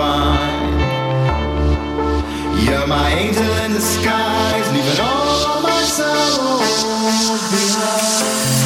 find. You're my angel in disguise, leaving all my sorrows behind.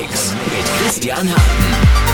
Mix mit Christian Harten.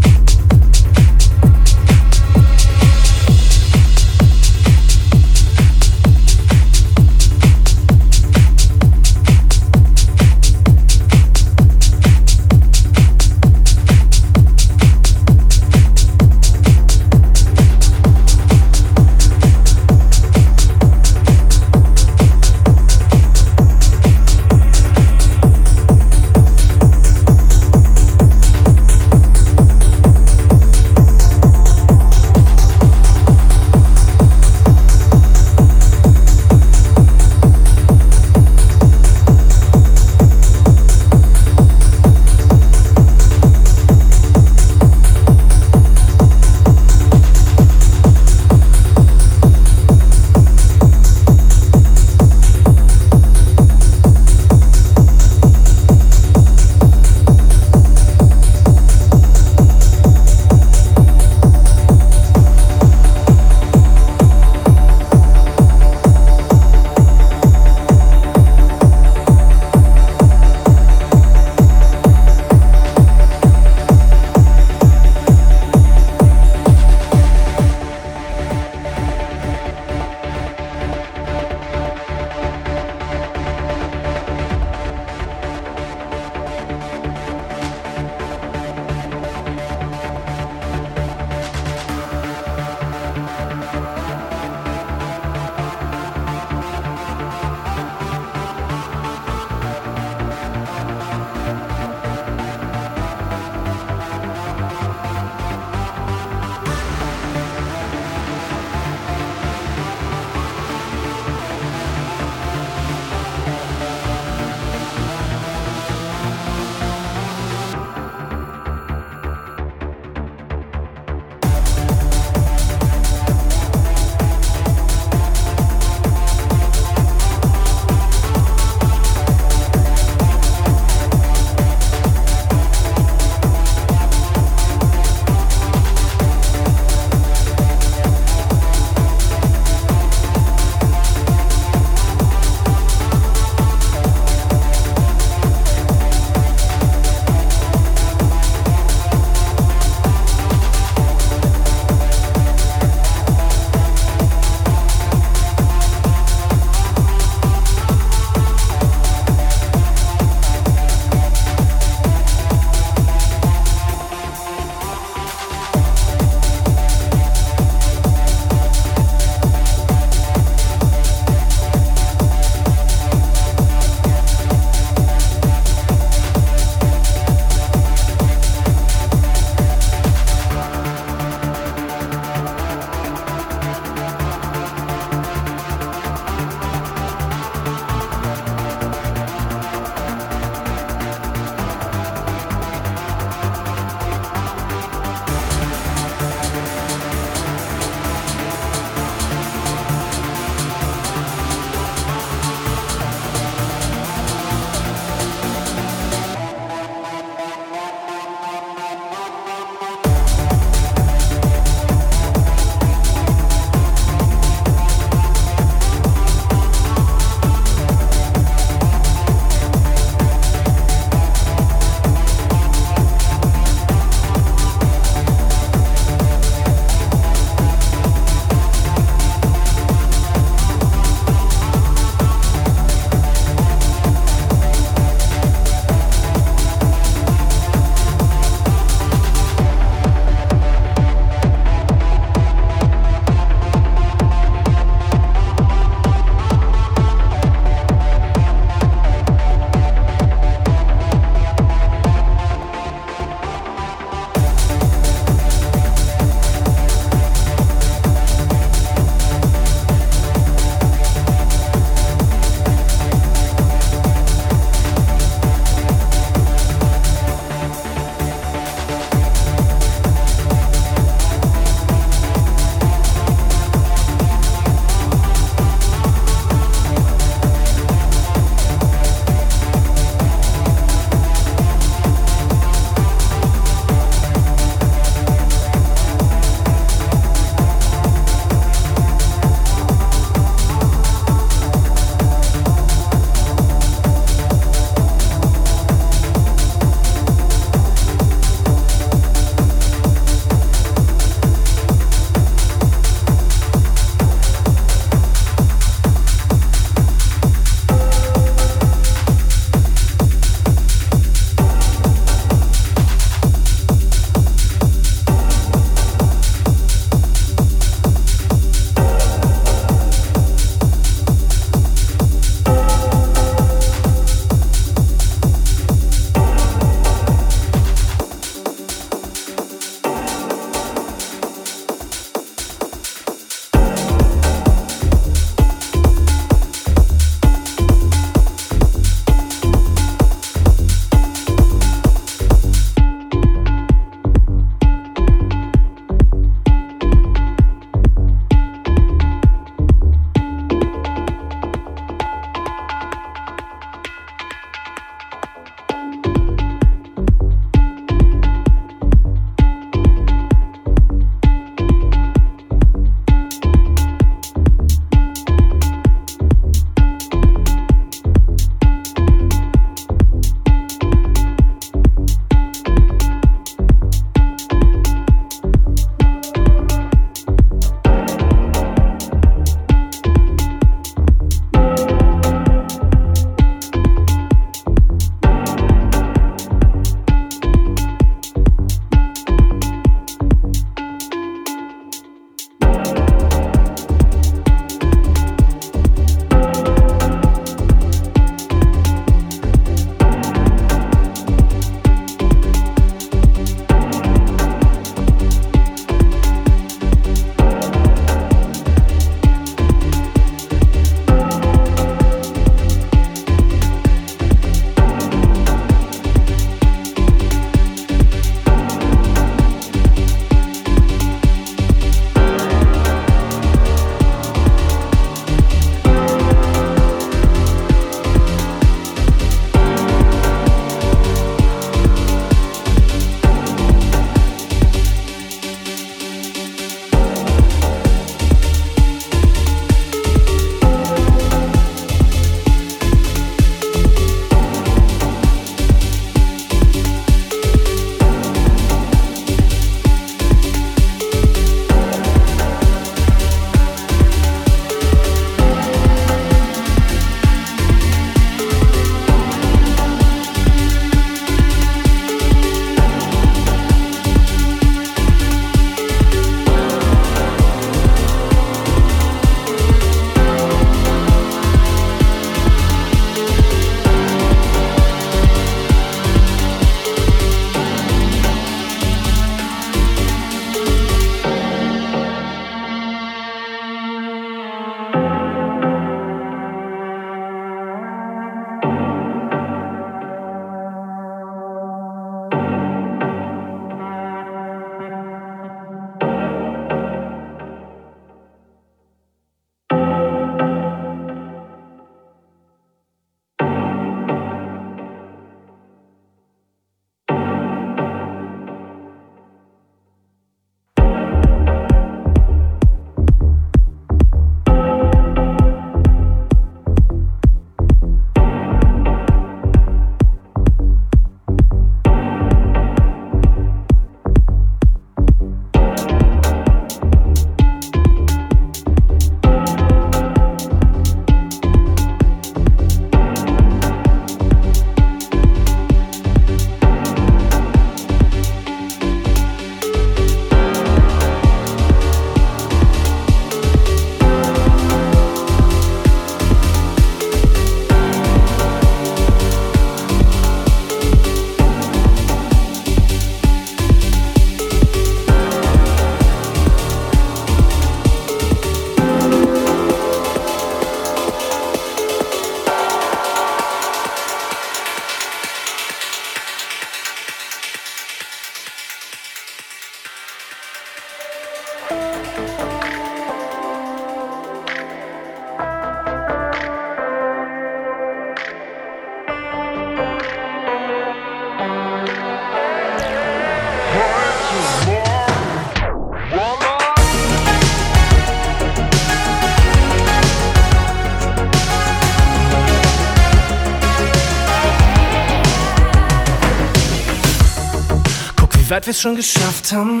Weit wir's schon geschafft haben.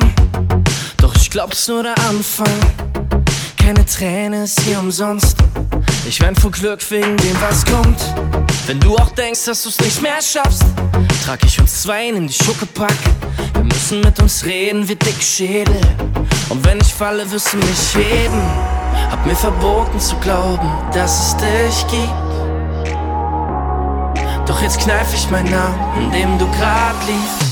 Doch ich glaub, es nur der Anfang. Keine Träne ist hier umsonst. Ich wein vor Glück wegen dem, was kommt. Wenn du auch denkst, dass du's nicht mehr schaffst, trag ich uns zwei in die Schuckepack. Wir müssen mit uns reden wie dick Schädel. Und wenn ich falle, wirst du mich heben. Hab mir verboten zu glauben, dass es dich gibt. Doch jetzt kneif ich meinen Namen, in dem du grad liegst.